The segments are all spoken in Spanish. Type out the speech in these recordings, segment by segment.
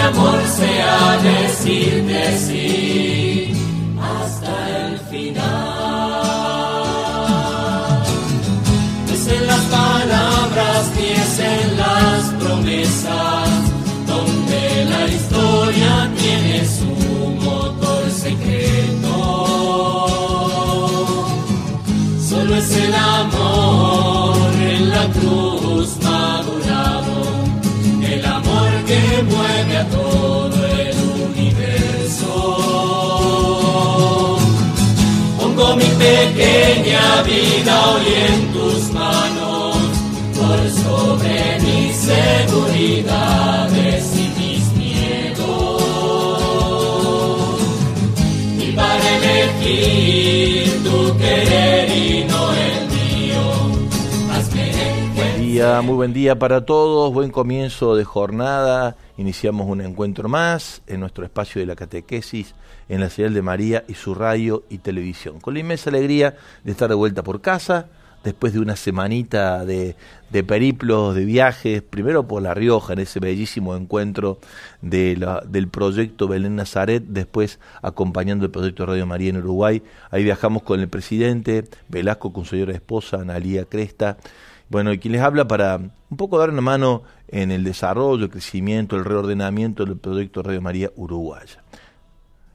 amor sea decirte sí hasta el final. Es en las palabras ni es en las promesas donde la historia tiene su motor secreto. Solo es el amor en la cruz pequeña vida hoy Muy buen día para todos, buen comienzo de jornada. Iniciamos un encuentro más en nuestro espacio de la catequesis en la señal de María y su radio y televisión. Con la inmensa alegría de estar de vuelta por casa, después de una semanita de, de periplos, de viajes, primero por La Rioja, en ese bellísimo encuentro del proyecto Belén Nazaret, después acompañando el proyecto Radio María en Uruguay. Ahí viajamos con el presidente Velasco, con su señora esposa, Analía Cresta. Bueno, y quien les habla para un poco dar una mano en el desarrollo, el crecimiento, el reordenamiento del proyecto Radio María Uruguaya.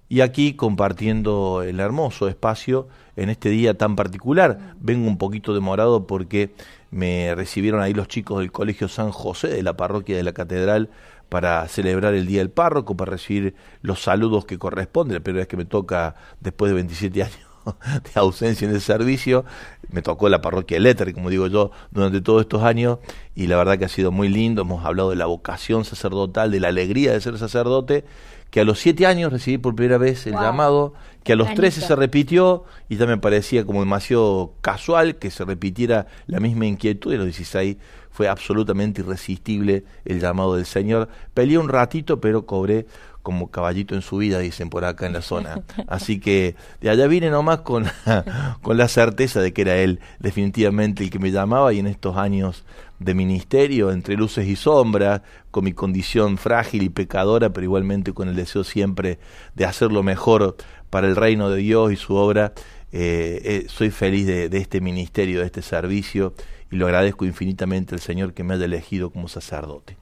Y aquí compartiendo el hermoso espacio en este día tan particular. Vengo un poquito demorado porque me recibieron ahí los chicos del Colegio San José de la parroquia de la Catedral para celebrar el Día del Párroco, para recibir los saludos que corresponden. La primera vez que me toca después de 27 años de ausencia en el servicio, me tocó la parroquia Letter, como digo yo, durante todos estos años, y la verdad que ha sido muy lindo, hemos hablado de la vocación sacerdotal, de la alegría de ser sacerdote, que a los siete años recibí por primera vez el Wow. llamado, que a los. 13 se repitió, y ya me parecía como demasiado casual que se repitiera la misma inquietud, y a los 16 fue absolutamente irresistible el llamado del Señor. Peleé un ratito, pero cobré como caballito en su vida, dicen por acá en la zona. Así que de allá vine nomás con, con la certeza de que era él definitivamente el que me llamaba y en estos años de ministerio, entre luces y sombras, con mi condición frágil y pecadora, pero igualmente con el deseo siempre de hacer lo mejor para el reino de Dios y su obra, eh, eh, soy feliz de, de este ministerio, de este servicio, y lo agradezco infinitamente al Señor que me haya elegido como sacerdote.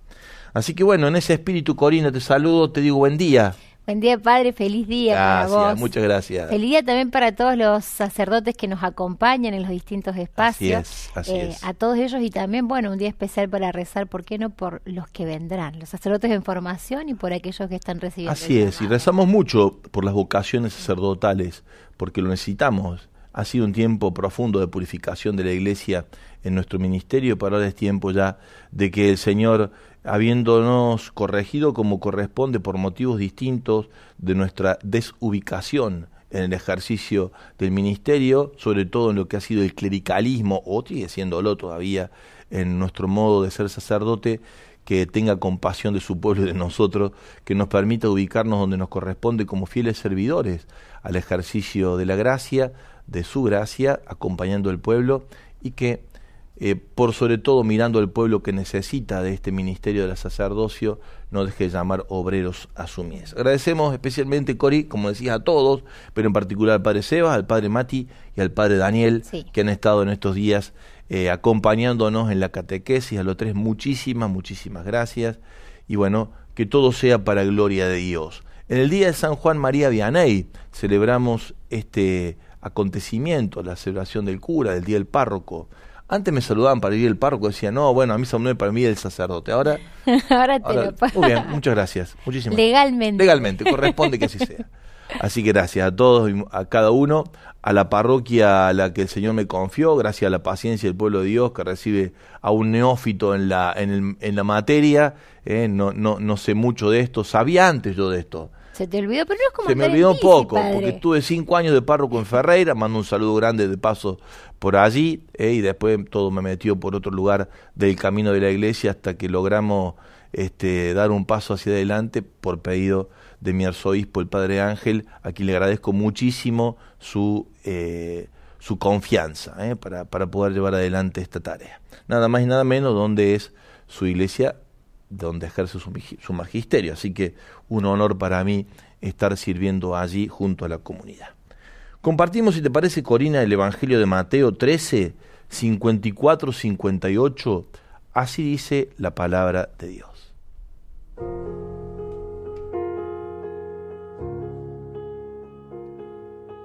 Así que bueno, en ese espíritu, Corina, te saludo, te digo buen día. Buen día, Padre, feliz día gracias, para vos. Muchas gracias. Feliz día también para todos los sacerdotes que nos acompañan en los distintos espacios. Así es, así eh, es. A todos ellos y también, bueno, un día especial para rezar, ¿por qué no? Por los que vendrán, los sacerdotes en formación y por aquellos que están recibiendo. Así es, y rezamos mucho por las vocaciones sacerdotales, porque lo necesitamos. Ha sido un tiempo profundo de purificación de la iglesia en nuestro ministerio, pero ahora es tiempo ya de que el Señor, habiéndonos corregido como corresponde por motivos distintos de nuestra desubicación en el ejercicio del ministerio, sobre todo en lo que ha sido el clericalismo, o sigue siéndolo todavía en nuestro modo de ser sacerdote, que tenga compasión de su pueblo y de nosotros, que nos permita ubicarnos donde nos corresponde como fieles servidores al ejercicio de la gracia, de su gracia, acompañando al pueblo y que eh, por sobre todo mirando al pueblo que necesita de este ministerio del sacerdocio, no deje de llamar obreros a su mies. Agradecemos especialmente, Cori, como decías, a todos, pero en particular al padre Sebas, al padre Mati y al padre Daniel, Sí. que han estado en estos días eh, acompañándonos en la catequesis. A los tres, muchísimas, muchísimas gracias. Y bueno, que todo sea para gloria de Dios. En el día de San Juan María Vianney celebramos este acontecimiento, la celebración del cura, del día del párroco. Antes me saludaban para ir el párroco, decían, no, bueno, a mí San para mí el sacerdote. Ahora, Ahora te ahora lo puedo- muy bien, muchas gracias. Muchísimas Legalmente. Legalmente, corresponde que así sea. Así que gracias a todos y a cada uno, a la parroquia a la que el Señor me confió, gracias a la paciencia del pueblo de Dios que recibe a un neófito en la, en el- en la materia. eh, no, no, no sé mucho de esto, sabía antes yo de esto. Se te olvidó, pero no es como Se me olvidó un poco, padre. porque estuve cinco años de párroco en Ferreira, mando un saludo grande de paso por allí, eh, y después todo me metió por otro lugar del camino de la iglesia hasta que logramos este, dar un paso hacia adelante por pedido de mi arzobispo, el Padre Ángel, a quien le agradezco muchísimo su, eh, su confianza eh, para, para poder llevar adelante esta tarea. Nada más y nada menos donde es su iglesia donde ejerce su, su magisterio. Así que un honor para mí estar sirviendo allí junto a la comunidad. Compartimos, si te parece, Corina, el Evangelio de Mateo 13, 54, 58. Así dice la palabra de Dios.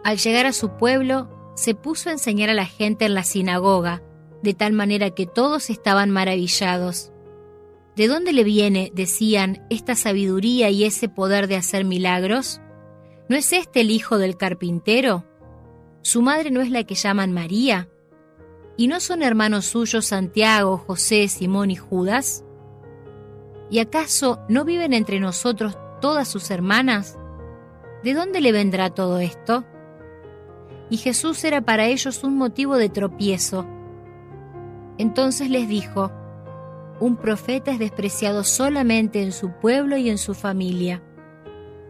Al llegar a su pueblo, se puso a enseñar a la gente en la sinagoga, de tal manera que todos estaban maravillados. ¿De dónde le viene, decían, esta sabiduría y ese poder de hacer milagros? ¿No es este el hijo del carpintero? ¿Su madre no es la que llaman María? ¿Y no son hermanos suyos Santiago, José, Simón y Judas? ¿Y acaso no viven entre nosotros todas sus hermanas? ¿De dónde le vendrá todo esto? y Jesús era para ellos un motivo de tropiezo. Entonces les dijo, un profeta es despreciado solamente en su pueblo y en su familia.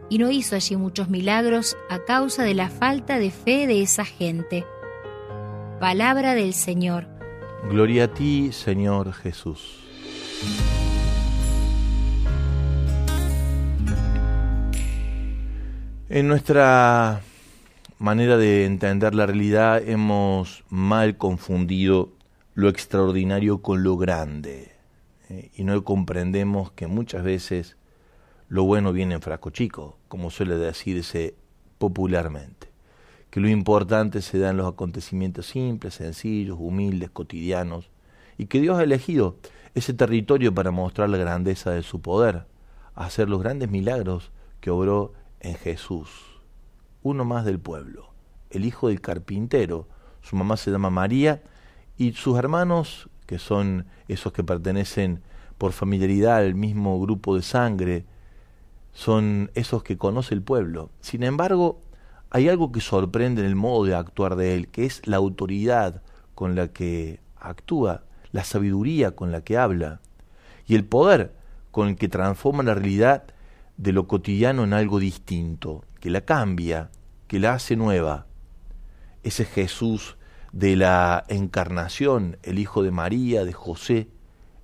Y no hizo allí muchos milagros a causa de la falta de fe de esa gente. Palabra del Señor. Gloria a ti, Señor Jesús. En nuestra manera de entender la realidad hemos mal confundido lo extraordinario con lo grande eh, y no comprendemos que muchas veces lo bueno viene en frasco chico, como suele decirse popularmente, que lo importante se da en los acontecimientos simples, sencillos, humildes, cotidianos, y que Dios ha elegido ese territorio para mostrar la grandeza de su poder, hacer los grandes milagros que obró en Jesús, uno más del pueblo, el hijo del carpintero, su mamá se llama María, y sus hermanos, que son esos que pertenecen por familiaridad al mismo grupo de sangre, son esos que conoce el pueblo. Sin embargo, hay algo que sorprende en el modo de actuar de él, que es la autoridad con la que actúa, la sabiduría con la que habla y el poder con el que transforma la realidad de lo cotidiano en algo distinto, que la cambia, que la hace nueva. Ese Jesús de la encarnación, el Hijo de María, de José,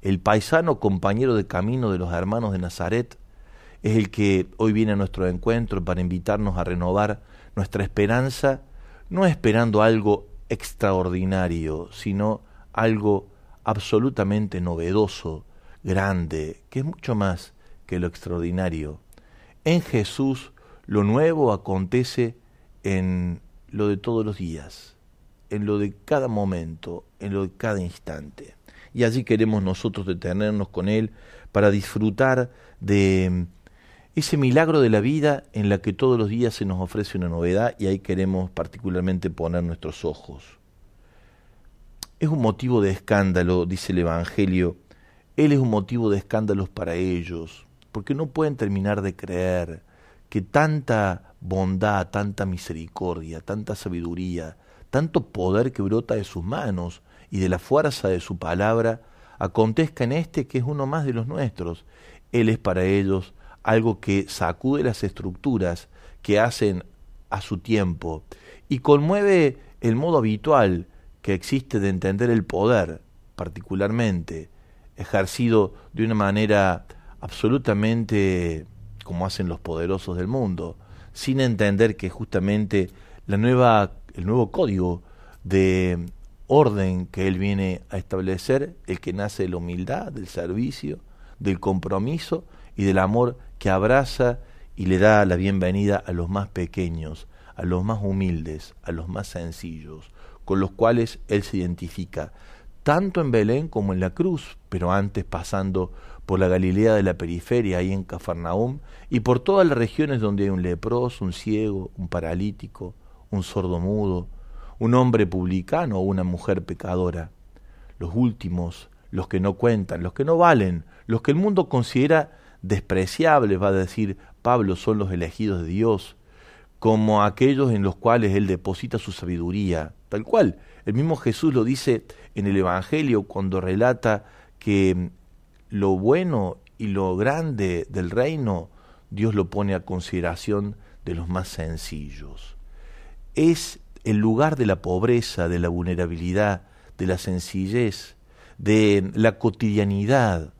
el paisano compañero de camino de los hermanos de Nazaret, es el que hoy viene a nuestro encuentro para invitarnos a renovar nuestra esperanza, no esperando algo extraordinario, sino algo absolutamente novedoso, grande, que es mucho más que lo extraordinario. En Jesús lo nuevo acontece en lo de todos los días, en lo de cada momento, en lo de cada instante. Y allí queremos nosotros detenernos con Él para disfrutar de ese milagro de la vida en la que todos los días se nos ofrece una novedad y ahí queremos particularmente poner nuestros ojos. Es un motivo de escándalo, dice el Evangelio, Él es un motivo de escándalos para ellos, porque no pueden terminar de creer que tanta bondad, tanta misericordia, tanta sabiduría, tanto poder que brota de sus manos y de la fuerza de su palabra, acontezca en este que es uno más de los nuestros. Él es para ellos algo que sacude las estructuras que hacen a su tiempo y conmueve el modo habitual que existe de entender el poder, particularmente, ejercido de una manera absolutamente como hacen los poderosos del mundo, sin entender que justamente la nueva, el nuevo código de orden que él viene a establecer, el que nace de la humildad, del servicio, del compromiso y del amor que abraza y le da la bienvenida a los más pequeños, a los más humildes, a los más sencillos, con los cuales él se identifica, tanto en Belén como en la cruz, pero antes pasando por la Galilea de la periferia, ahí en Cafarnaum, y por todas las regiones donde hay un leproso, un ciego, un paralítico, un sordo mudo, un hombre publicano o una mujer pecadora. Los últimos, los que no cuentan, los que no valen, los que el mundo considera despreciables, va a decir Pablo, son los elegidos de Dios, como aquellos en los cuales Él deposita su sabiduría, tal cual. El mismo Jesús lo dice en el Evangelio cuando relata que lo bueno y lo grande del reino Dios lo pone a consideración de los más sencillos. Es el lugar de la pobreza, de la vulnerabilidad, de la sencillez, de la cotidianidad,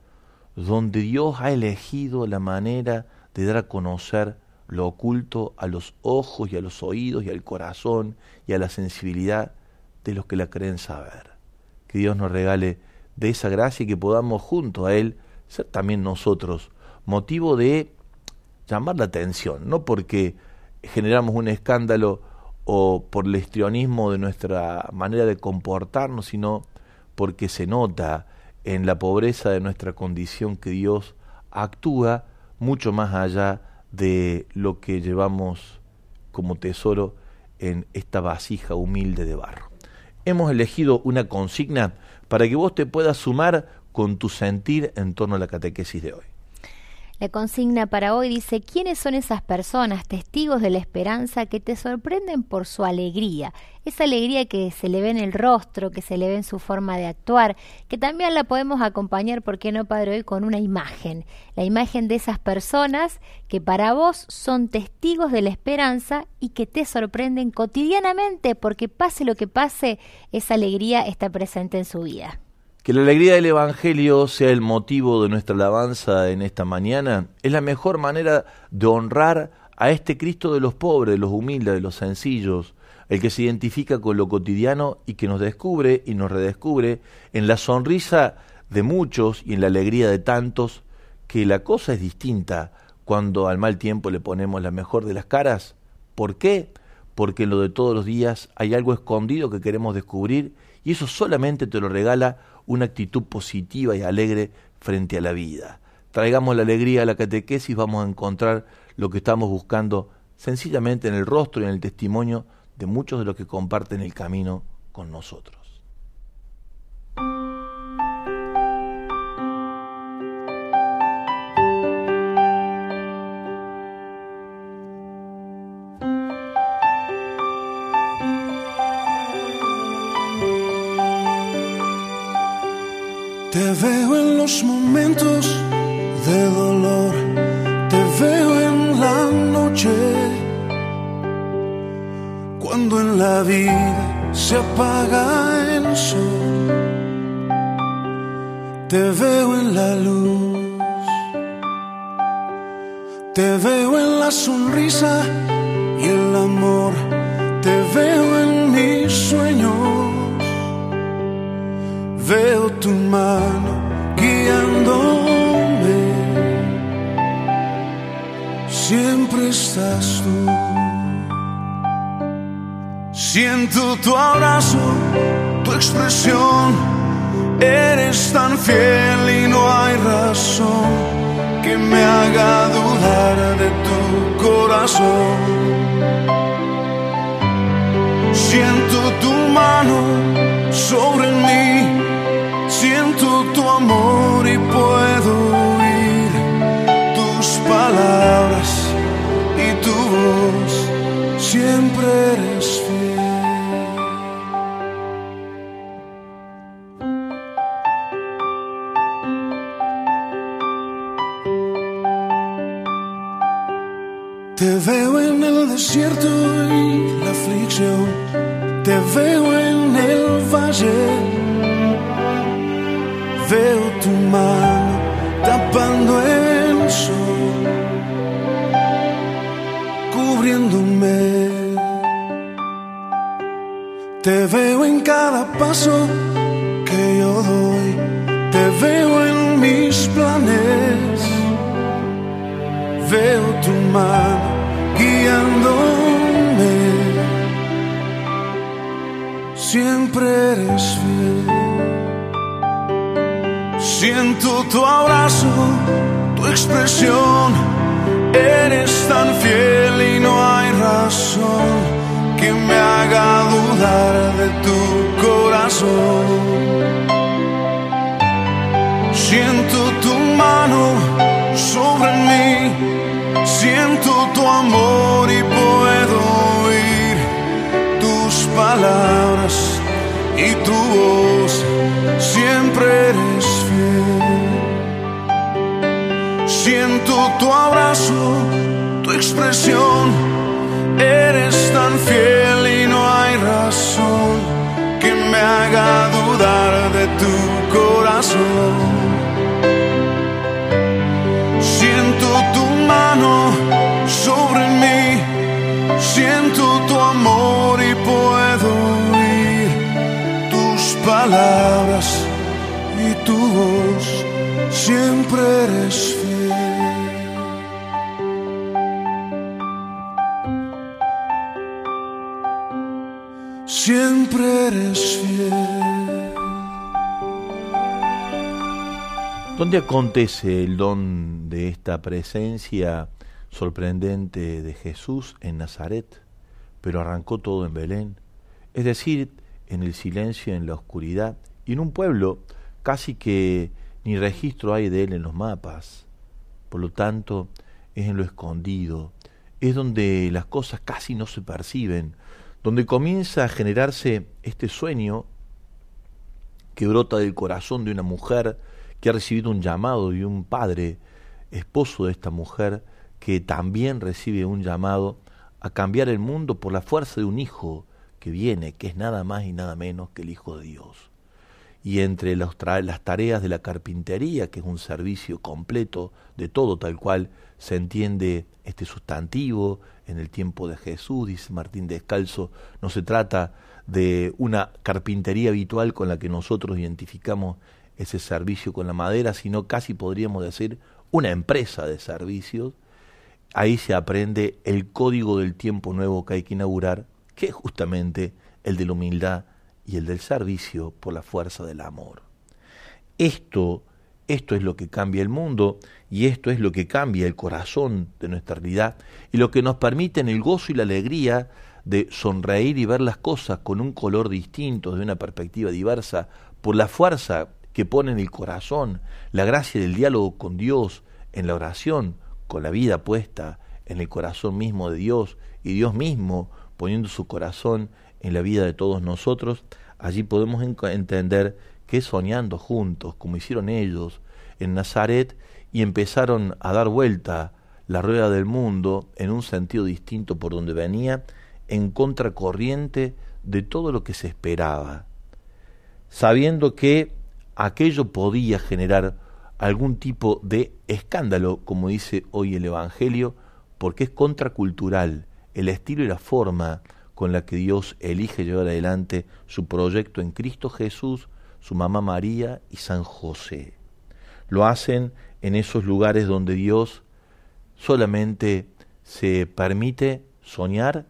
donde Dios ha elegido la manera de dar a conocer lo oculto a los ojos y a los oídos y al corazón y a la sensibilidad de los que la creen saber. Que Dios nos regale de esa gracia y que podamos junto a Él ser también nosotros motivo de llamar la atención, no porque generamos un escándalo o por el histrionismo de nuestra manera de comportarnos, sino porque se nota en la pobreza de nuestra condición que Dios actúa mucho más allá de lo que llevamos como tesoro en esta vasija humilde de barro. Hemos elegido una consigna para que vos te puedas sumar con tu sentir en torno a la catequesis de hoy. La consigna para hoy dice, ¿quiénes son esas personas, testigos de la esperanza, que te sorprenden por su alegría? Esa alegría que se le ve en el rostro, que se le ve en su forma de actuar, que también la podemos acompañar, ¿por qué no, Padre, hoy con una imagen? La imagen de esas personas que para vos son testigos de la esperanza y que te sorprenden cotidianamente, porque pase lo que pase, esa alegría está presente en su vida. Que la alegría del Evangelio sea el motivo de nuestra alabanza en esta mañana es la mejor manera de honrar a este Cristo de los pobres, de los humildes, de los sencillos, el que se identifica con lo cotidiano y que nos descubre y nos redescubre en la sonrisa de muchos y en la alegría de tantos, que la cosa es distinta cuando al mal tiempo le ponemos la mejor de las caras. ¿Por qué? Porque en lo de todos los días hay algo escondido que queremos descubrir y eso solamente te lo regala una actitud positiva y alegre frente a la vida. Traigamos la alegría a la catequesis, vamos a encontrar lo que estamos buscando sencillamente en el rostro y en el testimonio de muchos de los que comparten el camino con nosotros. Te veo en los momentos de dolor, te veo noche, cuando en la vida se apaga el sol, te veo en la luz, te veo en la sonrisa y el amor, te veo en mis sueños, veo tu mano guiándome siempre estás tú. Siento tu abrazo, tu expresión, eres tan fiel y no hay razón que me haga dudar de tu corazón. Siento tu mano sobre mí, siento tu amor y puedo oír tus palabras siempre eres fiel. Te veo en el desierto y la aflicción, que yo doy, te veo en mis planes, veo tu mano guiándome, siempre eres fiel. Siento tu abrazo, tu expresión, eres tan fiel y no hay razón que me haga dudar de tu Siento tu mano sobre mí, siento tu amor y puedo oír tus palabras y tu voz, siempre eres fiel. Siento tu abrazo, tu expresión. Eres tan fiel y no hay razón me haga dudar de tu corazón. Siento tu mano sobre mí, siento tu amor y puedo oír tus palabras y tu voz, siempre eres ¿Dónde acontece el don de esta presencia sorprendente de Jesús en Nazaret? Pero arrancó todo en Belén, es decir, en el silencio, en la oscuridad, y en un pueblo casi que ni registro hay de él en los mapas. Por lo tanto, es en lo escondido, es donde las cosas casi no se perciben, donde comienza a generarse este sueño que brota del corazón de una mujer que ha recibido un llamado de un padre, esposo de esta mujer, que también recibe un llamado a cambiar el mundo por la fuerza de un hijo que viene, que es nada más y nada menos que el Hijo de Dios. Y entre las tareas de la carpintería, que es un servicio completo de todo tal cual se entiende este sustantivo, en el tiempo de Jesús, dice Martín Descalzo, no se trata de una carpintería habitual con la que nosotros identificamos ese servicio con la madera, sino casi podríamos decir una empresa de servicios. Ahí se aprende el código del tiempo nuevo que hay que inaugurar, que es justamente el de la humildad y el del servicio por la fuerza del amor. Esto esto es lo que cambia el mundo y esto es lo que cambia el corazón de nuestra realidad y lo que nos permite en el gozo y la alegría de sonreír y ver las cosas con un color distinto, de una perspectiva diversa, por la fuerza que pone en el corazón, la gracia del diálogo con Dios, en la oración, con la vida puesta en el corazón mismo de Dios y Dios mismo poniendo su corazón en la vida de todos nosotros, allí podemos entender que soñando juntos, como hicieron ellos en Nazaret, y empezaron a dar vuelta la rueda del mundo en un sentido distinto por donde venía, en contracorriente de todo lo que se esperaba, sabiendo que aquello podía generar algún tipo de escándalo, como dice hoy el Evangelio, porque es contracultural el estilo y la forma con la que Dios elige llevar adelante su proyecto en Cristo Jesús, su mamá María y San José. Lo hacen en esos lugares donde Dios solamente se permite soñar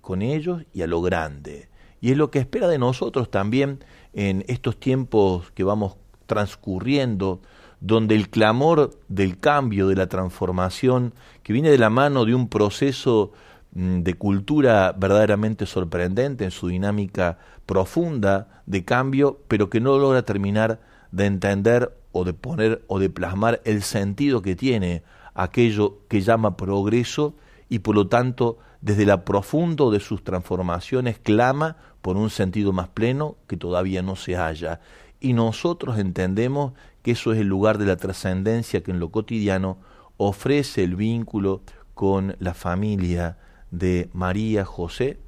con ellos y a lo grande. Y es lo que espera de nosotros también en estos tiempos que vamos transcurriendo, donde el clamor del cambio, de la transformación, que viene de la mano de un proceso mm, de cultura verdaderamente sorprendente en su dinámica profunda de cambio, pero que no logra terminar de entender o de poner o de plasmar el sentido que tiene aquello que llama progreso y por lo tanto desde la profundo de sus transformaciones clama por un sentido más pleno que todavía no se halla. Y nosotros entendemos que eso es el lugar de la trascendencia que en lo cotidiano ofrece el vínculo con la familia de María, José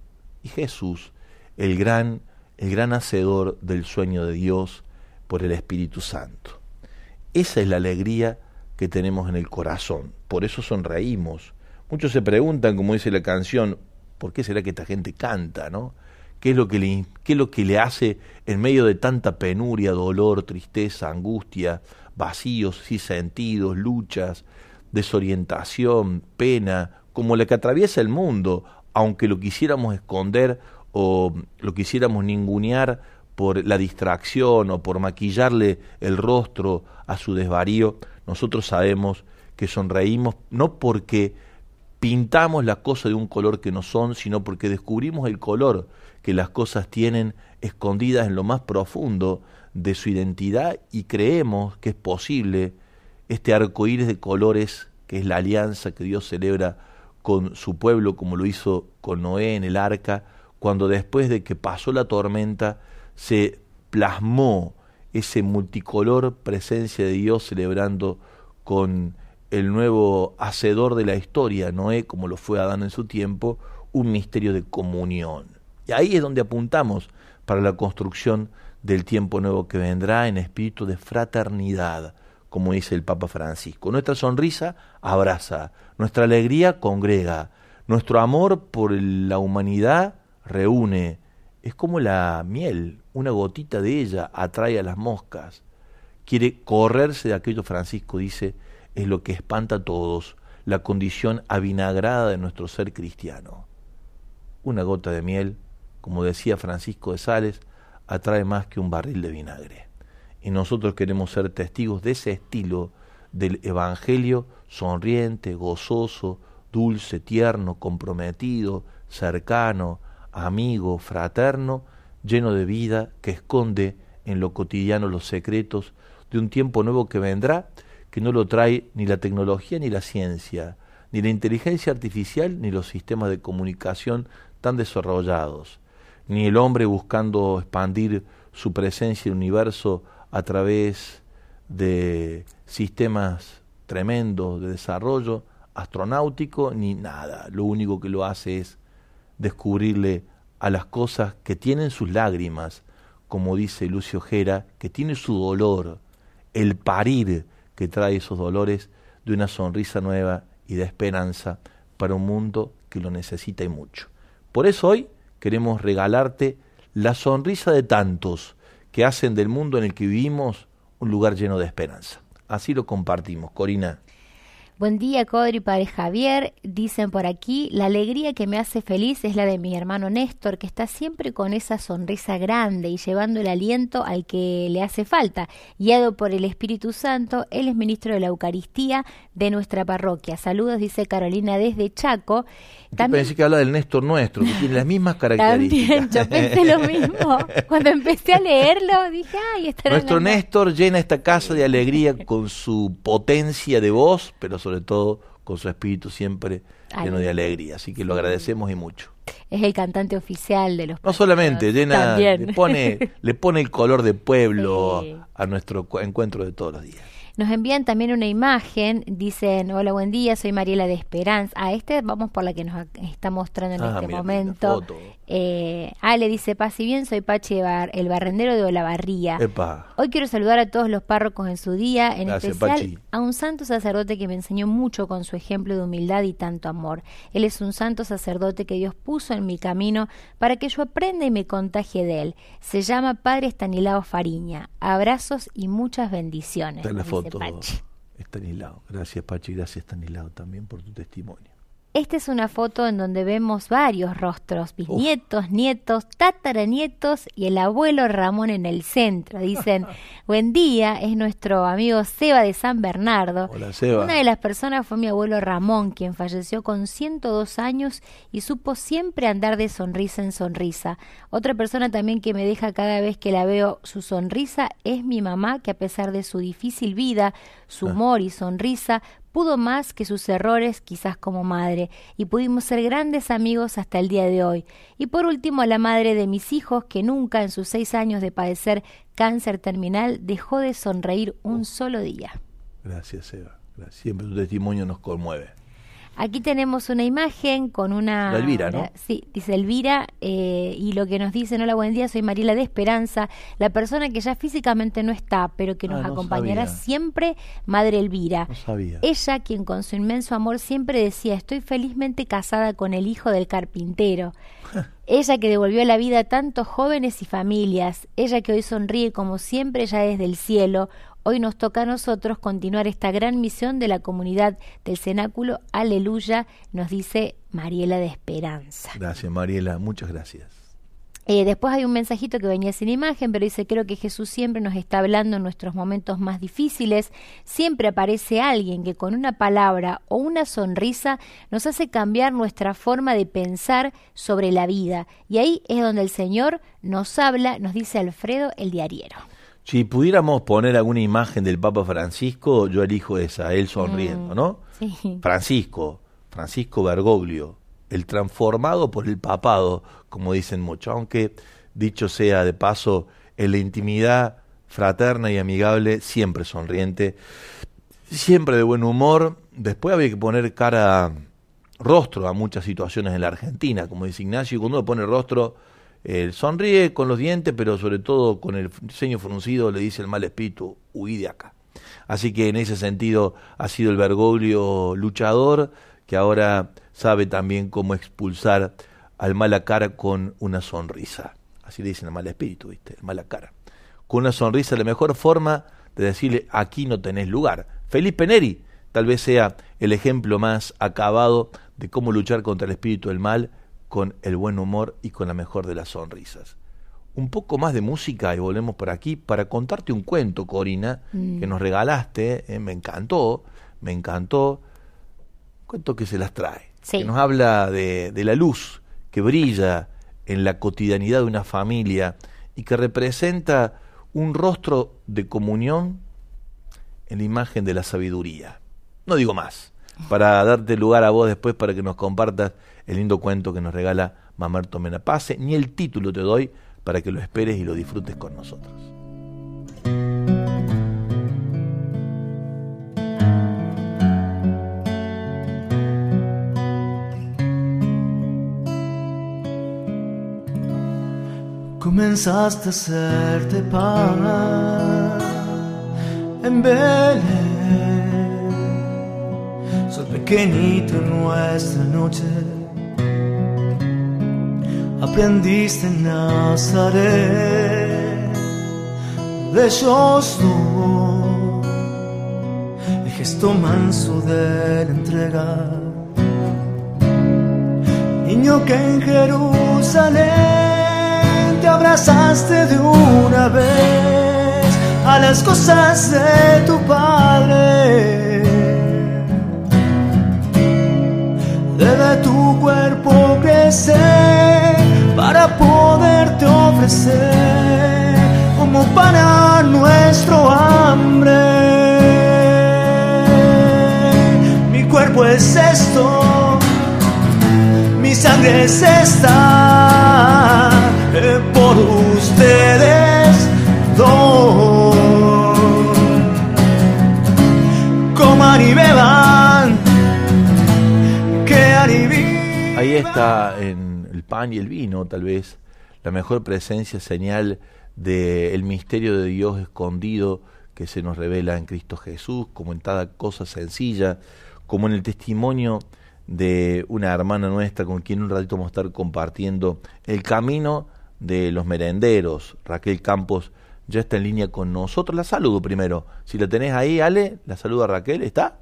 y Jesús, el gran, el gran hacedor del sueño de Dios por el Espíritu Santo. Esa es la alegría que tenemos en el corazón, por eso sonreímos. Muchos se preguntan, como dice la canción, ¿por qué será que esta gente canta, no? ¿Qué es lo que le, qué es lo que le hace en medio de tanta penuria, dolor, tristeza, angustia, vacíos sin sentidos, luchas, desorientación, pena, como la que atraviesa el mundo, aunque lo quisiéramos esconder o lo quisiéramos ningunear por la distracción o por maquillarle el rostro a su desvarío, nosotros sabemos que sonreímos no porque pintamos las cosas de un color que no son, sino porque descubrimos el color que las cosas tienen escondidas en lo más profundo de su identidad y creemos que es posible este arco iris de colores que es la alianza que Dios celebra con su pueblo, como lo hizo con Noé en el arca, cuando después de que pasó la tormenta, se plasmó ese multicolor presencia de Dios celebrando con el nuevo hacedor de la historia, Noé, como lo fue Adán en su tiempo, un misterio de comunión. Y ahí es donde apuntamos para la construcción del tiempo nuevo que vendrá en espíritu de fraternidad, como dice el Papa Francisco. Nuestra sonrisa abraza, nuestra alegría congrega, nuestro amor por la humanidad reúne, es como la miel, una gotita de ella atrae a las moscas. Quiere correrse de aquello, Francisco dice, es lo que espanta a todos, la condición avinagrada de nuestro ser cristiano. Una gota de miel, como decía Francisco de Sales, atrae más que un barril de vinagre. Y nosotros queremos ser testigos de ese estilo del Evangelio sonriente, gozoso, dulce, tierno, comprometido, cercano, amigo, fraterno, lleno de vida, que esconde en lo cotidiano los secretos de un tiempo nuevo que vendrá, que no lo trae ni la tecnología ni la ciencia, ni la inteligencia artificial ni los sistemas de comunicación tan desarrollados, ni el hombre buscando expandir su presencia en el universo a través de sistemas tremendos de desarrollo astronáutico, ni nada. Lo único que lo hace es descubrirle a las cosas que tienen sus lágrimas, como dice Lucio Gera, que tiene su dolor, el parir que trae esos dolores de una sonrisa nueva y de esperanza para un mundo que lo necesita y mucho. Por eso hoy queremos regalarte la sonrisa de tantos que hacen del mundo en el que vivimos un lugar lleno de esperanza. Así lo compartimos, Corina. Buen día, Codri, padre Javier. Dicen por aquí, la alegría que me hace feliz es la de mi hermano Néstor, que está siempre con esa sonrisa grande y llevando el aliento al que le hace falta. Guiado por el Espíritu Santo, él es ministro de la Eucaristía de nuestra parroquia. Saludos, dice Carolina desde Chaco. También pensé que habla del Néstor nuestro, que tiene las mismas características. También, yo pensé lo mismo. Cuando empecé a leerlo, dije, ay, está Nuestro Néstor llena esta casa de alegría con su potencia de voz, pero sobre todo con su espíritu siempre lleno de alegría. Así que lo agradecemos y mucho. Es el cantante oficial de los No solamente, llena, le pone, le pone el color de pueblo a nuestro encuentro de todos los días. Nos envían también una imagen, dicen, hola, buen día, soy Mariela de Esperanza. A este vamos por la que nos está mostrando en ah, este momento. Eh, Ale dice, paz si bien soy Pache el barrendero de Olavarría. Hoy quiero saludar a todos los párrocos en su día, en especial a un santo sacerdote que me enseñó mucho con su ejemplo de humildad y tanto amor. Él es un santo sacerdote que Dios puso en mi camino para que yo aprenda y me contagie de él. Se llama Padre Estanilao Fariña. Abrazos y muchas bendiciones. Está la foto, Estanilao. Gracias Pachi, gracias Estanilao también por tu testimonio. Esta es una foto en donde vemos varios rostros, bisnietos, nietos, tataranietos y el abuelo Ramón en el centro. Dicen, buen día, es nuestro amigo Seba de San Bernardo. Hola, Seba. Una de las personas fue mi abuelo Ramón, quien falleció con 102 años y supo siempre andar de sonrisa en sonrisa. Otra persona también que me deja cada vez que la veo su sonrisa es mi mamá, que a pesar de su difícil vida, su ah. humor y sonrisa, pudo más que sus errores quizás como madre, y pudimos ser grandes amigos hasta el día de hoy. Y por último, la madre de mis hijos, que nunca en sus seis años de padecer cáncer terminal dejó de sonreír un solo día. Gracias, Eva. Siempre tu testimonio nos conmueve. Aquí tenemos una imagen con una... La Elvira, ¿no? sí, dice Elvira, eh, y lo que nos dice, hola, buen día, soy Mariela de Esperanza, la persona que ya físicamente no está, pero que nos ah, acompañará siempre, Madre Elvira. No sabía. Ella, quien con su inmenso amor siempre decía, estoy felizmente casada con el hijo del carpintero. ella que devolvió la vida a tantos jóvenes y familias, ella que hoy sonríe como siempre ya desde el cielo, Hoy nos toca a nosotros continuar esta gran misión de la comunidad del cenáculo. Aleluya, nos dice Mariela de Esperanza. Gracias, Mariela, muchas gracias. Eh, después hay un mensajito que venía sin imagen, pero dice, creo que Jesús siempre nos está hablando en nuestros momentos más difíciles. Siempre aparece alguien que con una palabra o una sonrisa nos hace cambiar nuestra forma de pensar sobre la vida. Y ahí es donde el Señor nos habla, nos dice Alfredo el diariero. Si pudiéramos poner alguna imagen del Papa Francisco, yo elijo esa, él sonriendo, ¿no? Sí. Francisco, Francisco Bergoglio, el transformado por el papado, como dicen muchos, aunque dicho sea de paso, en la intimidad fraterna y amigable, siempre sonriente, siempre de buen humor. Después había que poner cara, rostro a muchas situaciones en la Argentina, como dice Ignacio, y cuando uno pone rostro eh, sonríe con los dientes, pero sobre todo con el ceño fruncido le dice el mal espíritu, huí de acá. Así que en ese sentido ha sido el Bergoglio luchador, que ahora sabe también cómo expulsar al mala cara con una sonrisa. Así le dicen al mal espíritu, ¿viste? El mala cara. Con una sonrisa, la mejor forma de decirle, aquí no tenés lugar. Felipe Neri tal vez sea el ejemplo más acabado de cómo luchar contra el espíritu del mal con el buen humor y con la mejor de las sonrisas. Un poco más de música y volvemos por aquí para contarte un cuento, Corina, que mm. nos regalaste, eh, me encantó, me encantó. Cuento que se las trae, que nos habla de, de la luz que brilla en la cotidianidad de una familia y que representa un rostro de comunión en la imagen de la sabiduría. No digo más, para darte lugar a vos después para que nos compartas el lindo cuento que nos regala Mamerto Menapase, ni el título te doy para que lo esperes y lo disfrutes con nosotros. Comenzaste a hacerte pan en Belén, soy pequeñito en nuestra noche aprendiste en Nazaret de ellos el gesto manso de la entrega. Niño que en Jerusalén te abrazaste de una vez a las cosas de tu padre. Debe tu cuerpo crecer para poderte ofrecer como para nuestro hambre. Mi cuerpo es esto, mi sangre es esta, eh, por ustedes dos. Coman y beban, que alivio. Ahí está en pan y el vino, tal vez, la mejor presencia, señal del misterio de Dios escondido que se nos revela en Cristo Jesús, como en cada cosa sencilla, como en el testimonio de una hermana nuestra con quien un ratito vamos a estar compartiendo el camino de los merenderos. Raquel Campos ya está en línea con nosotros. La saludo primero. Si la tenés ahí, Ale, la saludo a Raquel. ¿Está?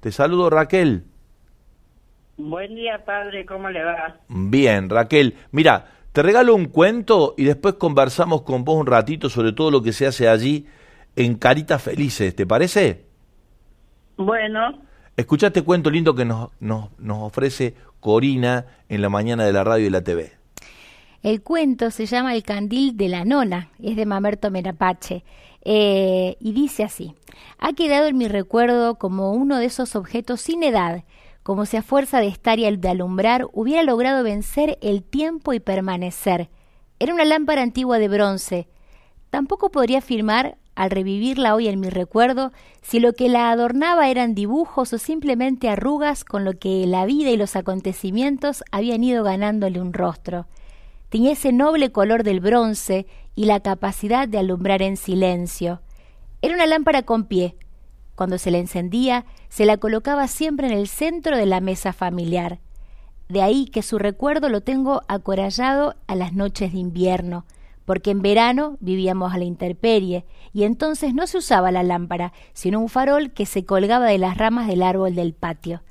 Te saludo, Raquel. Buen día, padre. ¿Cómo le va? Bien, Raquel. Mira, te regalo un cuento y después conversamos con vos un ratito sobre todo lo que se hace allí en Caritas Felices. ¿Te parece? Bueno. Escucha este cuento lindo que nos, nos, nos ofrece Corina en la mañana de la radio y la TV. El cuento se llama El candil de la nona, es de Mamerto Merapache, eh, y dice así, ha quedado en mi recuerdo como uno de esos objetos sin edad, como si a fuerza de estar y de alumbrar hubiera logrado vencer el tiempo y permanecer. Era una lámpara antigua de bronce. Tampoco podría afirmar, al revivirla hoy en mi recuerdo, si lo que la adornaba eran dibujos o simplemente arrugas con lo que la vida y los acontecimientos habían ido ganándole un rostro. Tenía ese noble color del bronce y la capacidad de alumbrar en silencio. Era una lámpara con pie. Cuando se la encendía, se la colocaba siempre en el centro de la mesa familiar. De ahí que su recuerdo lo tengo acorallado a las noches de invierno, porque en verano vivíamos a la intemperie, y entonces no se usaba la lámpara, sino un farol que se colgaba de las ramas del árbol del patio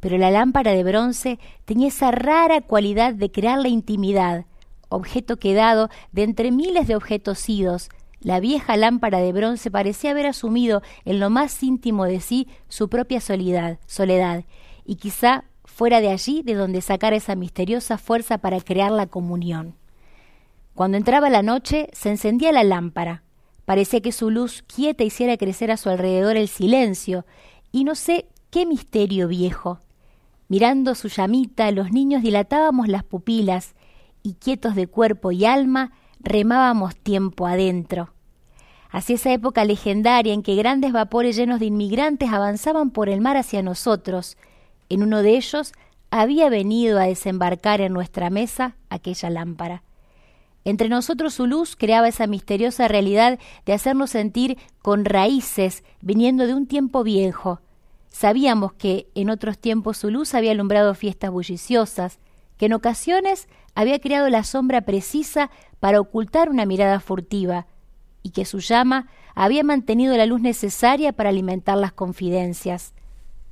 pero la lámpara de bronce tenía esa rara cualidad de crear la intimidad, objeto quedado de entre miles de objetos idos. La vieja lámpara de bronce parecía haber asumido en lo más íntimo de sí su propia soledad, soledad, y quizá fuera de allí de donde sacara esa misteriosa fuerza para crear la comunión. Cuando entraba la noche, se encendía la lámpara. Parecía que su luz quieta hiciera crecer a su alrededor el silencio, y no sé qué misterio viejo. Mirando su llamita, los niños dilatábamos las pupilas y quietos de cuerpo y alma, remábamos tiempo adentro. Hacia esa época legendaria en que grandes vapores llenos de inmigrantes avanzaban por el mar hacia nosotros, en uno de ellos había venido a desembarcar en nuestra mesa aquella lámpara. Entre nosotros su luz creaba esa misteriosa realidad de hacernos sentir con raíces viniendo de un tiempo viejo, Sabíamos que en otros tiempos su luz había alumbrado fiestas bulliciosas, que en ocasiones había creado la sombra precisa para ocultar una mirada furtiva, y que su llama había mantenido la luz necesaria para alimentar las confidencias.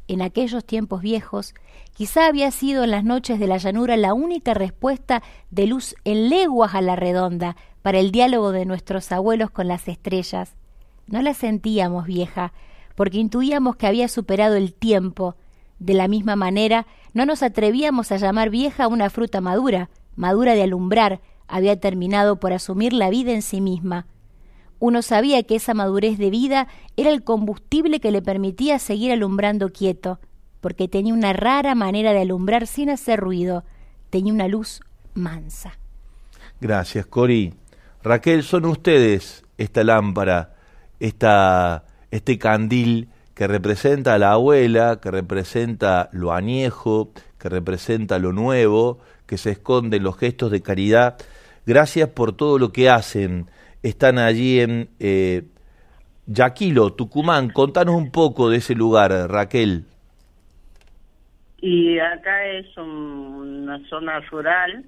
En aquellos tiempos viejos, quizá había sido en las noches de la llanura la única respuesta de luz en leguas a la redonda para el diálogo de nuestros abuelos con las estrellas. No la sentíamos vieja, porque intuíamos que había superado el tiempo. De la misma manera, no nos atrevíamos a llamar vieja una fruta madura, madura de alumbrar, había terminado por asumir la vida en sí misma. Uno sabía que esa madurez de vida era el combustible que le permitía seguir alumbrando quieto, porque tenía una rara manera de alumbrar sin hacer ruido, tenía una luz mansa. Gracias, Cori. Raquel, son ustedes esta lámpara, esta este candil que representa a la abuela, que representa lo añejo, que representa lo nuevo, que se esconde en los gestos de caridad. Gracias por todo lo que hacen. Están allí en eh, Yaquilo, Tucumán. Contanos un poco de ese lugar, Raquel. Y acá es una zona rural.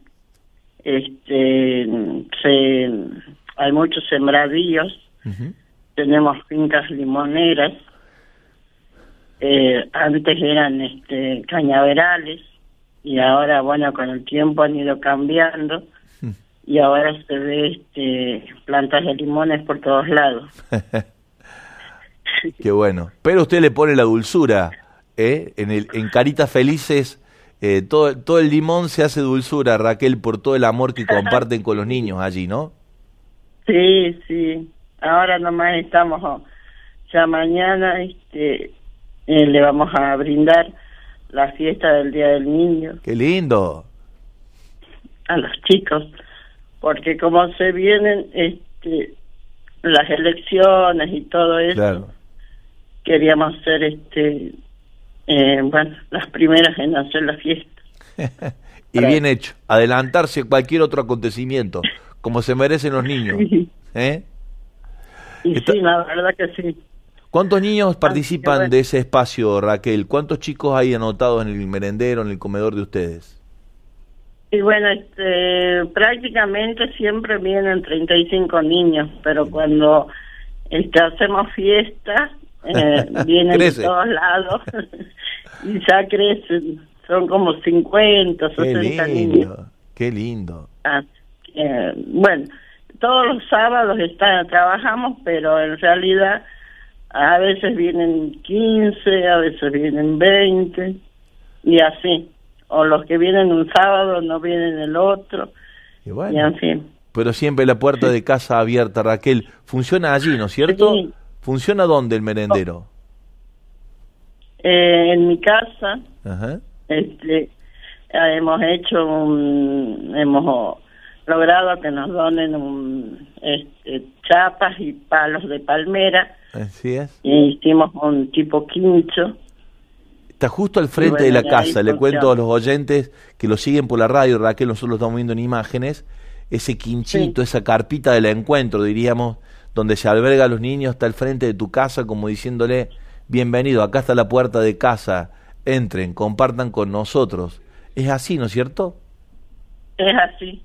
Este, se, hay muchos sembradíos tenemos fincas limoneras, eh, antes eran este, cañaverales y ahora, bueno, con el tiempo han ido cambiando y ahora se ve este, plantas de limones por todos lados. Qué bueno. Pero usted le pone la dulzura, ¿eh? En, el, en Caritas Felices, eh, todo, todo el limón se hace dulzura, Raquel, por todo el amor que comparten con los niños allí, ¿no? Sí, sí. Ahora nomás estamos, ya mañana este, eh, le vamos a brindar la fiesta del Día del Niño. ¡Qué lindo! A los chicos, porque como se vienen este, las elecciones y todo eso, queríamos hacer este eh, bueno, las primeras en hacer la fiesta. y bien hecho, adelantarse a cualquier otro acontecimiento, como se merecen los niños. ¿eh? Y sí, la verdad que sí. ¿Cuántos niños participan de ese espacio, Raquel? ¿Cuántos chicos hay anotados en el merendero, en el comedor de ustedes? Y bueno, este, prácticamente siempre vienen 35 niños, pero cuando este, hacemos fiesta, eh, vienen de todos lados y ya crecen. Son como 50, 60 niños. Qué lindo. bueno, todos los sábados está, trabajamos, pero en realidad a veces vienen 15, a veces vienen 20 y así. O los que vienen un sábado no vienen el otro. Y bueno. Pero siempre la puerta de casa abierta, Raquel. Funciona allí, ¿no es cierto? ¿Funciona dónde el merendero? Eh, en mi casa. Este, hemos hecho un, hemos logrado que nos donen un, este, chapas y palos de palmera. Así es. Y hicimos un tipo quincho. Está justo al frente de la casa. Le cuento a los oyentes que lo siguen por la radio, Raquel, nosotros lo estamos viendo en imágenes. Ese quinchito, esa carpita del encuentro, diríamos, donde se alberga a los niños, está al frente de tu casa, como diciéndole: Bienvenido, acá está la puerta de casa. Entren, compartan con nosotros. Es así, ¿no es cierto? Es así.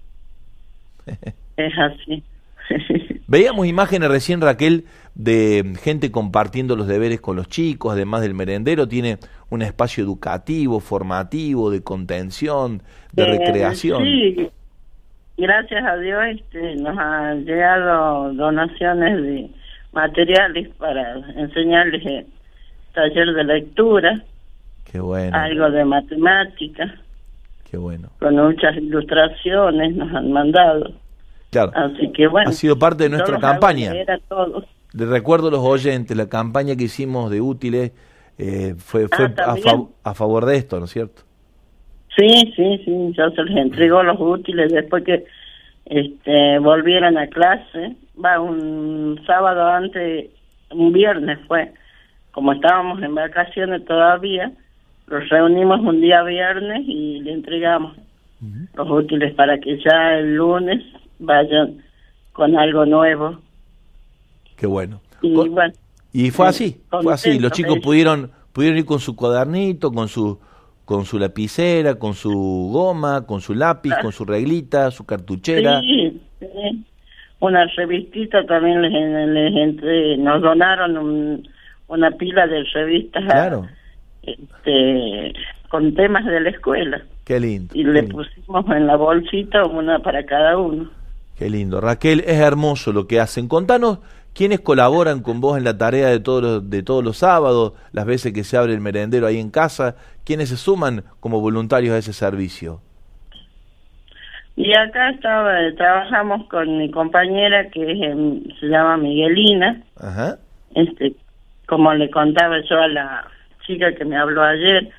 Es así. Veíamos imágenes recién, Raquel, de gente compartiendo los deberes con los chicos, además del merendero, tiene un espacio educativo, formativo, de contención, de eh, recreación. Sí, gracias a Dios este, nos han llegado donaciones de materiales para enseñarles el taller de lectura, Qué bueno. algo de matemática. Qué bueno. Con muchas ilustraciones nos han mandado. Claro. Así que bueno. Ha sido parte de nuestra campaña. Le recuerdo a los oyentes, la campaña que hicimos de útiles eh, fue, fue ah, a, a, favor de esto, ¿no es cierto? Sí, sí, sí, yo se les entregó los útiles después que este, volvieron a clase. Va, un sábado antes, un viernes fue, como estábamos en vacaciones todavía, los reunimos un día viernes y le entregamos los útiles para que ya el lunes vayan con algo nuevo. Qué bueno. Y, fue así, fue así. Los chicos pudieron pudieron ir con su cuadernito, con su con su lapicera, con su goma, con su lápiz, con su reglita, su cartuchera. Sí, una revistita también les, les nos donaron una pila de revistas claro. Este, con temas de la escuela. Qué lindo. Y le pusimos en la bolsita una para cada uno. Qué lindo. Raquel, es hermoso lo que hacen. Contanos quiénes colaboran con vos en la tarea de todos los, de todos los sábados, las veces que se abre el merendero ahí en casa, quiénes se suman como voluntarios a ese servicio. Y acá estaba, trabajamos con mi compañera que se llama Miguelina. Ajá. Este, como le contaba yo a la chica que me habló ayer,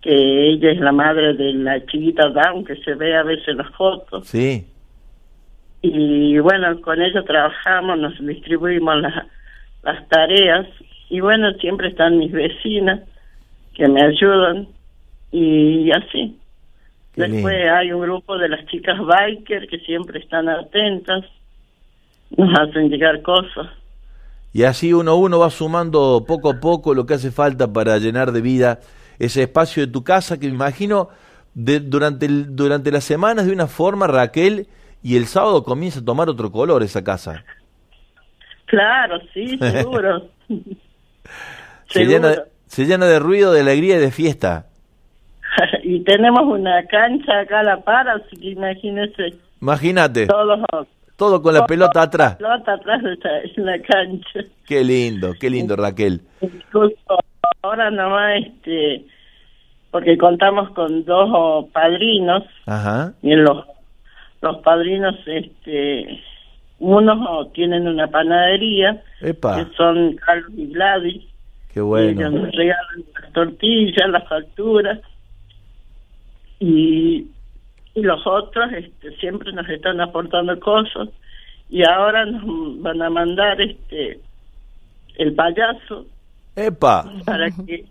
que ella es la madre de la chiquita Down, que se ve a veces las fotos. Sí y bueno, con ellos trabajamos, nos distribuimos las tareas y bueno, siempre están mis vecinas que me ayudan y así. Después hay un grupo de las chicas biker que siempre están atentas, nos hacen llegar cosas. Y así uno a uno va sumando poco a poco lo que hace falta para llenar de vida ese espacio de tu casa que me imagino de, durante, el, durante las semanas de una forma, Raquel, y el sábado comienza a tomar otro color esa casa. Claro, sí, seguro. se, Llena, se llena de ruido, de alegría y de fiesta. y tenemos una cancha acá a la par, así que imagínese. Imagínate. Todo, todo con la pelota atrás. La pelota atrás en la cancha. Qué lindo, qué lindo, Raquel. ahora nomás, este, porque contamos con dos padrinos. Ajá. Y los los padrinos, este, unos tienen una panadería, que son Carlos y Gladys. Qué bueno. Ellos nos regalan las tortillas, las facturas. Y, y los otros este, siempre nos están aportando cosas. Y ahora nos van a mandar este el payaso. ¡Epa! Para que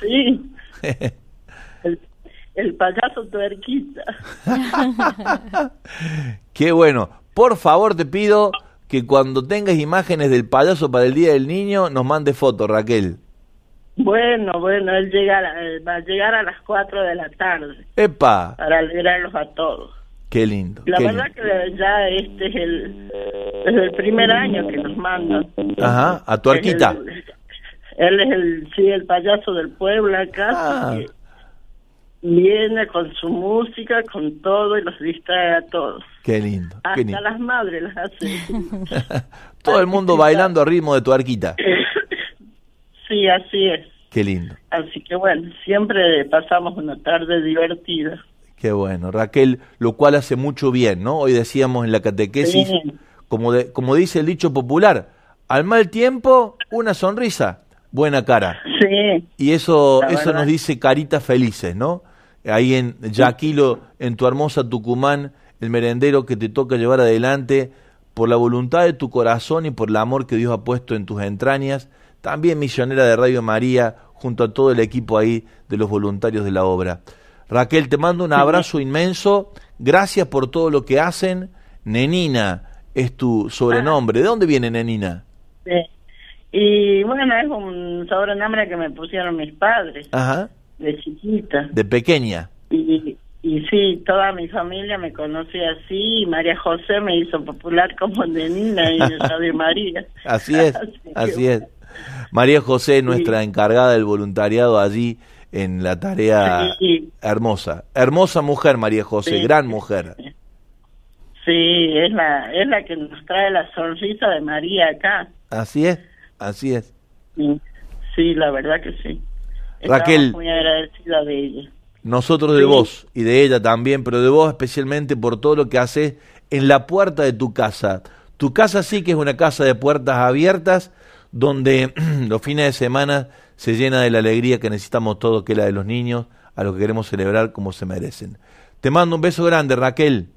Sí. el, payaso tuerquita. Qué bueno. Por favor, te pido que cuando tengas imágenes del payaso para el Día del Niño, nos mande fotos, Raquel. Bueno, bueno, él llega, va a llegar a las 4 de la tarde. ¡Epa! Para alegrarlos a todos. Qué lindo. La verdad que ya este es el, es el primer año que nos mandan. Ajá, a tu arquita. él es el, sí, el payaso del pueblo acá. Ah. Viene con su música, con todo y los distrae a todos. Qué lindo. Hasta las madres las hace. todo el mundo bailando a ritmo de tu arquita. sí, así es. Qué lindo. Así que bueno, siempre pasamos una tarde divertida. Qué bueno, Raquel, lo cual hace mucho bien, ¿no? Hoy decíamos en la catequesis, como, de, como dice el dicho popular, al mal tiempo, una sonrisa, buena cara. Sí. Y eso, eso nos dice caritas felices, ¿no? Ahí en Yaquilo, en tu hermosa Tucumán, el merendero que te toca llevar adelante por la voluntad de tu corazón y por el amor que Dios ha puesto en tus entrañas. También misionera de Radio María, junto a todo el equipo ahí de los voluntarios de la obra. Raquel, te mando un abrazo inmenso. Gracias por todo lo que hacen. Nenina es tu sobrenombre. ¿De dónde viene Nenina? Sí. Y bueno, es un sobrenombre que me pusieron mis padres. Ajá. De chiquita. De pequeña. Y, y sí, toda mi familia me conocía así. Y María José me hizo popular como Nenina y de María. Así es, así, es. María José, nuestra encargada del voluntariado allí en la tarea hermosa. Hermosa mujer, María José, gran mujer. Sí, es la, es la que nos trae la sonrisa de María acá. Así es, así es. Sí, la verdad que sí. Raquel. muy agradecida de ella. Nosotros de vos y de ella también, pero de vos especialmente por todo lo que haces en la puerta de tu casa. Tu casa sí que es una casa de puertas abiertas, donde los fines de semana se llena de la alegría que necesitamos todos, que es la de los niños, a lo que queremos celebrar como se merecen. Te mando un beso grande, Raquel.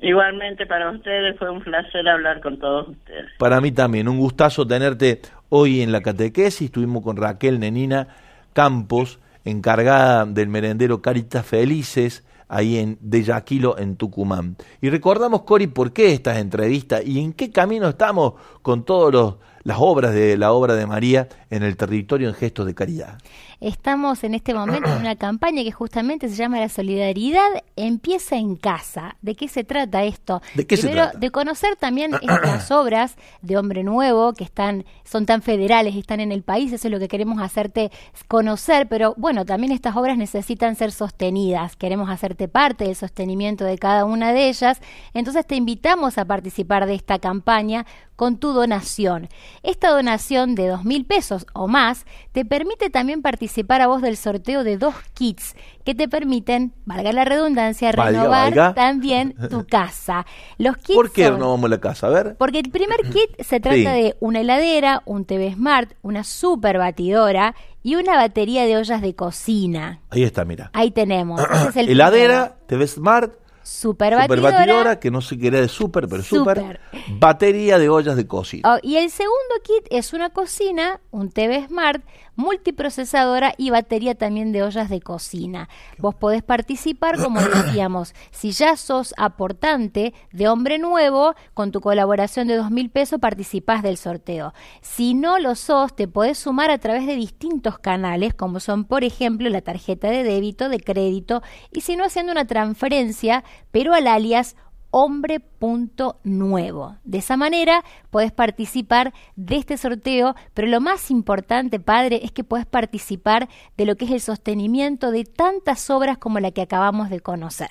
Igualmente para ustedes fue un placer hablar con todos ustedes. Para mí también, un gustazo tenerte hoy en la catequesis. Estuvimos con Raquel Nenina Campos, encargada del merendero Caritas Felices, ahí en de Yaquilo, en Tucumán. Y recordamos, Cori, por qué estas entrevistas y en qué camino estamos con todos los las obras de la obra de María en el territorio en gestos de caridad. Estamos en este momento en una campaña que justamente se llama La solidaridad empieza en casa. ¿De qué se trata esto? ¿De qué Primero, se trata? de conocer también estas obras de Hombre Nuevo que están son tan federales y están en el país, eso es lo que queremos hacerte conocer, pero bueno, también estas obras necesitan ser sostenidas. Queremos hacerte parte del sostenimiento de cada una de ellas. Entonces te invitamos a participar de esta campaña con tu donación. Esta donación de dos mil pesos o más te permite también participar a vos del sorteo de dos kits que te permiten, valga la redundancia, renovar también tu casa. Los kits ¿Por qué renovamos la casa? A ver. Porque el primer kit se trata de una heladera, un TV Smart, una super batidora y una batería de ollas de cocina. Ahí está, mira. Ahí tenemos. heladera, TV Smart, super batidora, que no se quiere de super, pero super. Batería de ollas de cocina. Oh, y el segundo kit es una cocina, un TV Smart, multiprocesadora y batería también de ollas de cocina. Vos podés participar, como decíamos, si ya sos aportante de Hombre Nuevo, con tu colaboración de dos mil pesos participás del sorteo. Si no lo sos, te podés sumar a través de distintos canales, como son, por ejemplo, la tarjeta de débito, de crédito, y si no haciendo una transferencia, pero al alias hombre.nuevo. De esa manera puedes participar de este sorteo, pero lo más importante, padre, es que puedes participar de lo que es el sostenimiento de tantas obras como la que acabamos de conocer.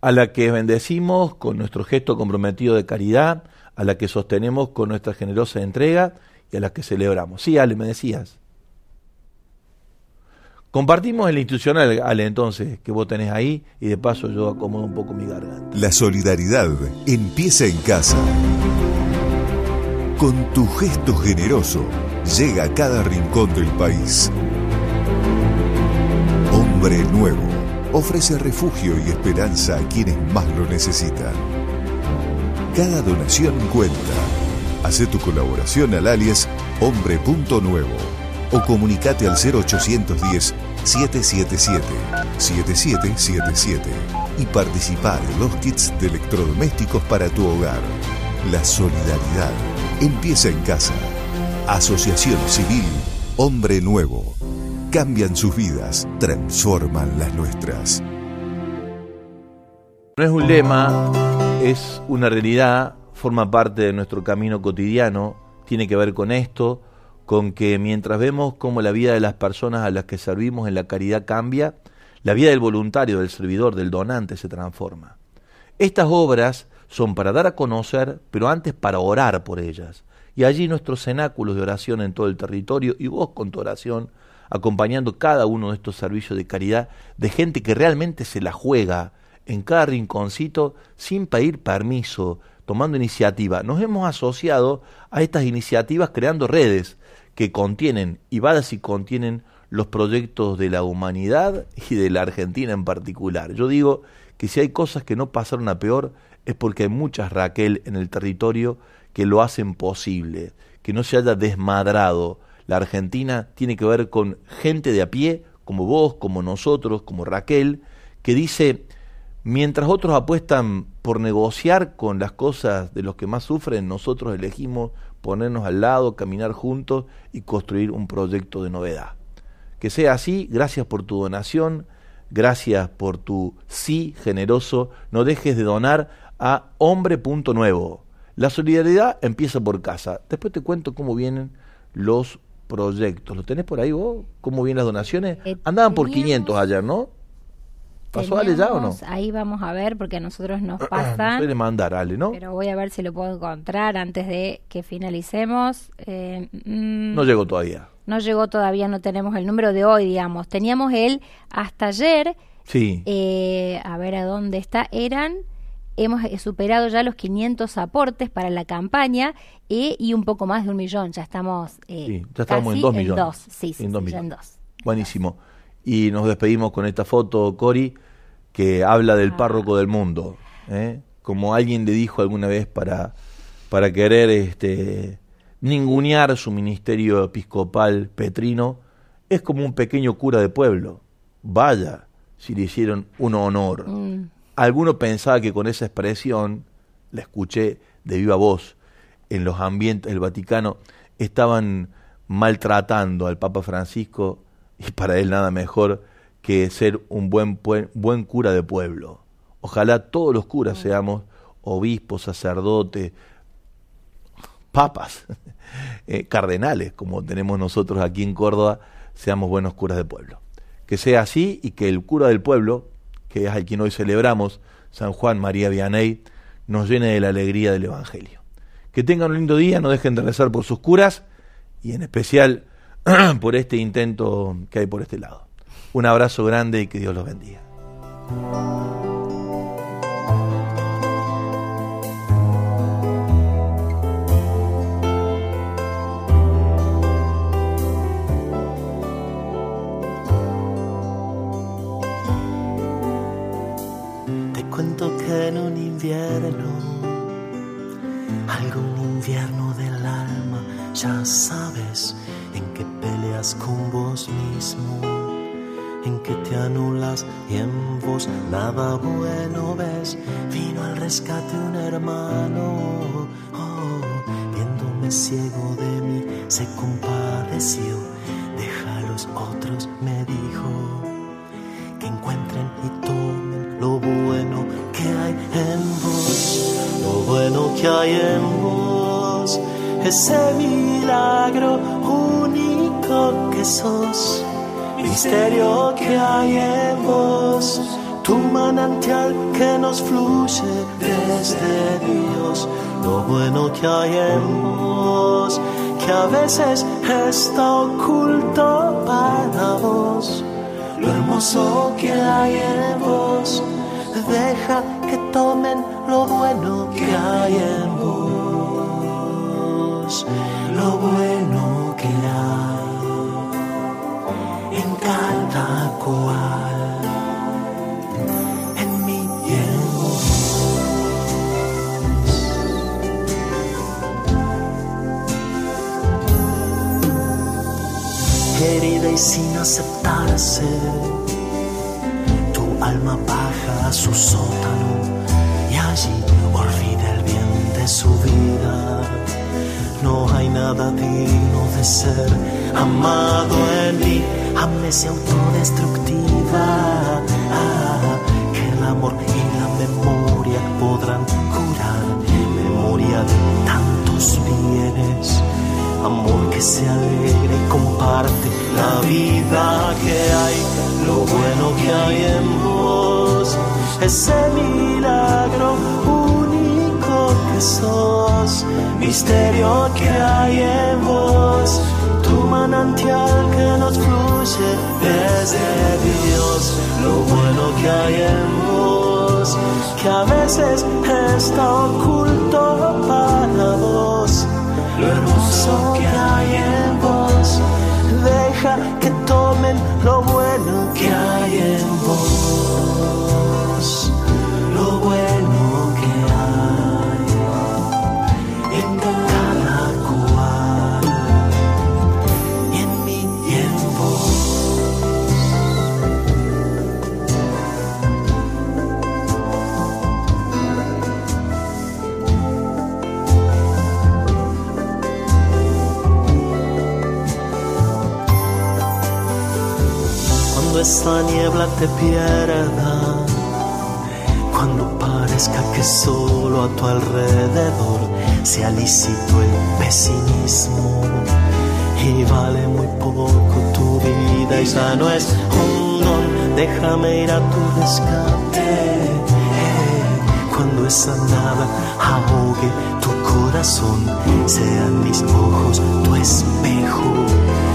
A la que bendecimos con nuestro gesto comprometido de caridad, a la que sostenemos con nuestra generosa entrega y a la que celebramos. Sí, Ale, me decías. Compartimos el institucional, Ale, entonces, que vos tenés ahí, y de paso yo acomodo un poco mi garganta. La solidaridad empieza en casa. Con tu gesto generoso, llega a cada rincón del país. Hombre Nuevo ofrece refugio y esperanza a quienes más lo necesitan. Cada donación cuenta. Hace tu colaboración al alias Hombre.nuevo o comunicate al 0810-777-7777 y participa de los kits de electrodomésticos para tu hogar. La solidaridad empieza en casa. Asociación Civil Hombre Nuevo. Cambian sus vidas, transforman las nuestras. No es un lema, es una realidad, forma parte de nuestro camino cotidiano, tiene que ver con esto, con que mientras vemos cómo la vida de las personas a las que servimos en la caridad cambia, la vida del voluntario, del servidor, del donante se transforma. Estas obras son para dar a conocer, pero antes para orar por ellas. Y allí nuestros cenáculos de oración en todo el territorio y vos con tu oración, acompañando cada uno de estos servicios de caridad de gente que realmente se la juega en cada rinconcito sin pedir permiso, tomando iniciativa. Nos hemos asociado a estas iniciativas creando redes que contienen, y vadas y contienen los proyectos de la humanidad y de la Argentina en particular. Yo digo que si hay cosas que no pasaron a peor es porque hay muchas Raquel en el territorio que lo hacen posible, que no se haya desmadrado. La Argentina tiene que ver con gente de a pie, como vos, como nosotros, como Raquel, que dice, mientras otros apuestan por negociar con las cosas de los que más sufren, nosotros elegimos ponernos al lado, caminar juntos y construir un proyecto de novedad. Que sea así, gracias por tu donación, gracias por tu sí generoso, no dejes de donar a hombre.nuevo. La solidaridad empieza por casa. Después te cuento cómo vienen los proyectos. ¿Lo tenés por ahí vos? ¿Cómo vienen las donaciones? Eh, Andaban por 500 ayer, ¿no? ¿Pasó Ale ya o no? Ahí vamos a ver porque a nosotros nos pasa. Puede mandar Ale, ¿no? Pero voy a ver si lo puedo encontrar antes de que finalicemos. Eh, mm, no llegó todavía. No llegó todavía, no tenemos el número de hoy, digamos. Teníamos el hasta ayer. Sí. Eh, a ver a dónde está. Eran hemos eh, superado ya los 500 aportes para la campaña y un poco más de un millón. Ya estamos, sí, ya estamos en dos millones. dos, sí, sí, en dos millones. dos. Buenísimo. Y nos despedimos con esta foto, Cori, que habla del ah. párroco del mundo. ¿eh? Como alguien le dijo alguna vez para, para querer este, ningunear su ministerio episcopal petrino, es como un pequeño cura de pueblo. Vaya, si le hicieron un honor. Mm. Alguno pensaba que con esa expresión, la escuché de viva voz, en los ambientes del Vaticano, estaban maltratando al Papa Francisco y para él nada mejor que ser un buen, buen, cura de pueblo. Ojalá todos los curas seamos obispos, sacerdotes, papas, eh, cardenales, como tenemos nosotros aquí en Córdoba, seamos buenos curas de pueblo. Que sea así y que el cura del pueblo, que es al quien hoy celebramos, San Juan María Vianney, nos llene de la alegría del Evangelio. Que tengan un lindo día, no dejen de rezar por sus curas y en especial por este intento que hay por este lado. Un abrazo grande y que Dios los bendiga. Te cuento que en un invierno, algún invierno del alma, ya sabes con vos mismo, en que te anulas y en vos nada bueno ves. Vino al rescate un hermano, oh, viéndome ciego de mí, se compadeció. Deja a los otros, me dijo, que encuentren y tomen lo bueno que hay en vos, lo bueno que hay en vos, ese milagro que sos, misterio que hay en vos, tu manantial que nos fluye desde Dios, lo bueno que hay en vos, que a veces está oculto para vos, lo hermoso que hay en vos, deja que tomen lo bueno que hay en vos, lo bueno que hay cada cual en mi tiempo. libre y sin aceptarse. Tu alma baja a su sótano y allí olvida el bien de su vida. No hay nada digno de ser amado en mí, amnesia autodestructiva. Ah, que el amor y la memoria podrán curar, memoria de tantos bienes. Amor que se alegra y comparte la vida que hay, lo bueno que hay en vos, ese milagro único que sos, misterio que hay en vos, tu manantial que nos fluye desde Dios, lo bueno que hay en vos, que a veces está oculto para vos lo hermoso que hay en vos. Deja que tomen lo bueno que hay en vos. Esta niebla te pierda, cuando parezca que solo a tu alrededor sea lícito el pesimismo. Y vale muy poco tu vida y ya no es un don, déjame ir a tu rescate. Cuando esa nada ahogue tu corazón, sean mis ojos tu espejo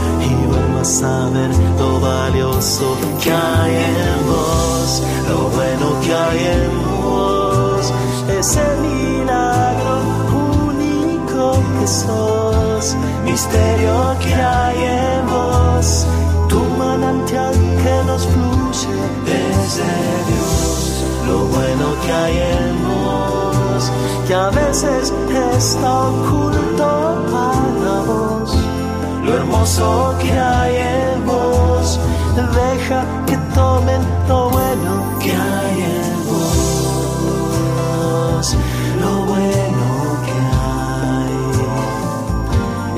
a ver lo valioso que hay en vos, lo bueno que hay en vos, ese milagro único que sos, misterio que hay en vos, tu manantial que nos fluye desde Dios, lo bueno que hay en vos, que a veces está oculto para vos lo hermoso que hay en vos. Deja que tomen lo bueno que hay en vos. Lo bueno que hay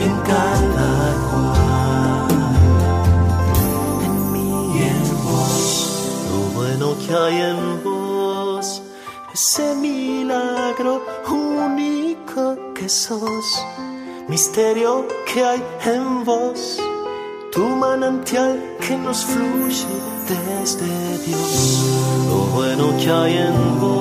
en cada cual. En mí y en vos. Lo bueno que hay en vos. Ese milagro único que sos misterio que hay en vos, tu manantial que nos fluye desde Dios, lo bueno que hay en vos.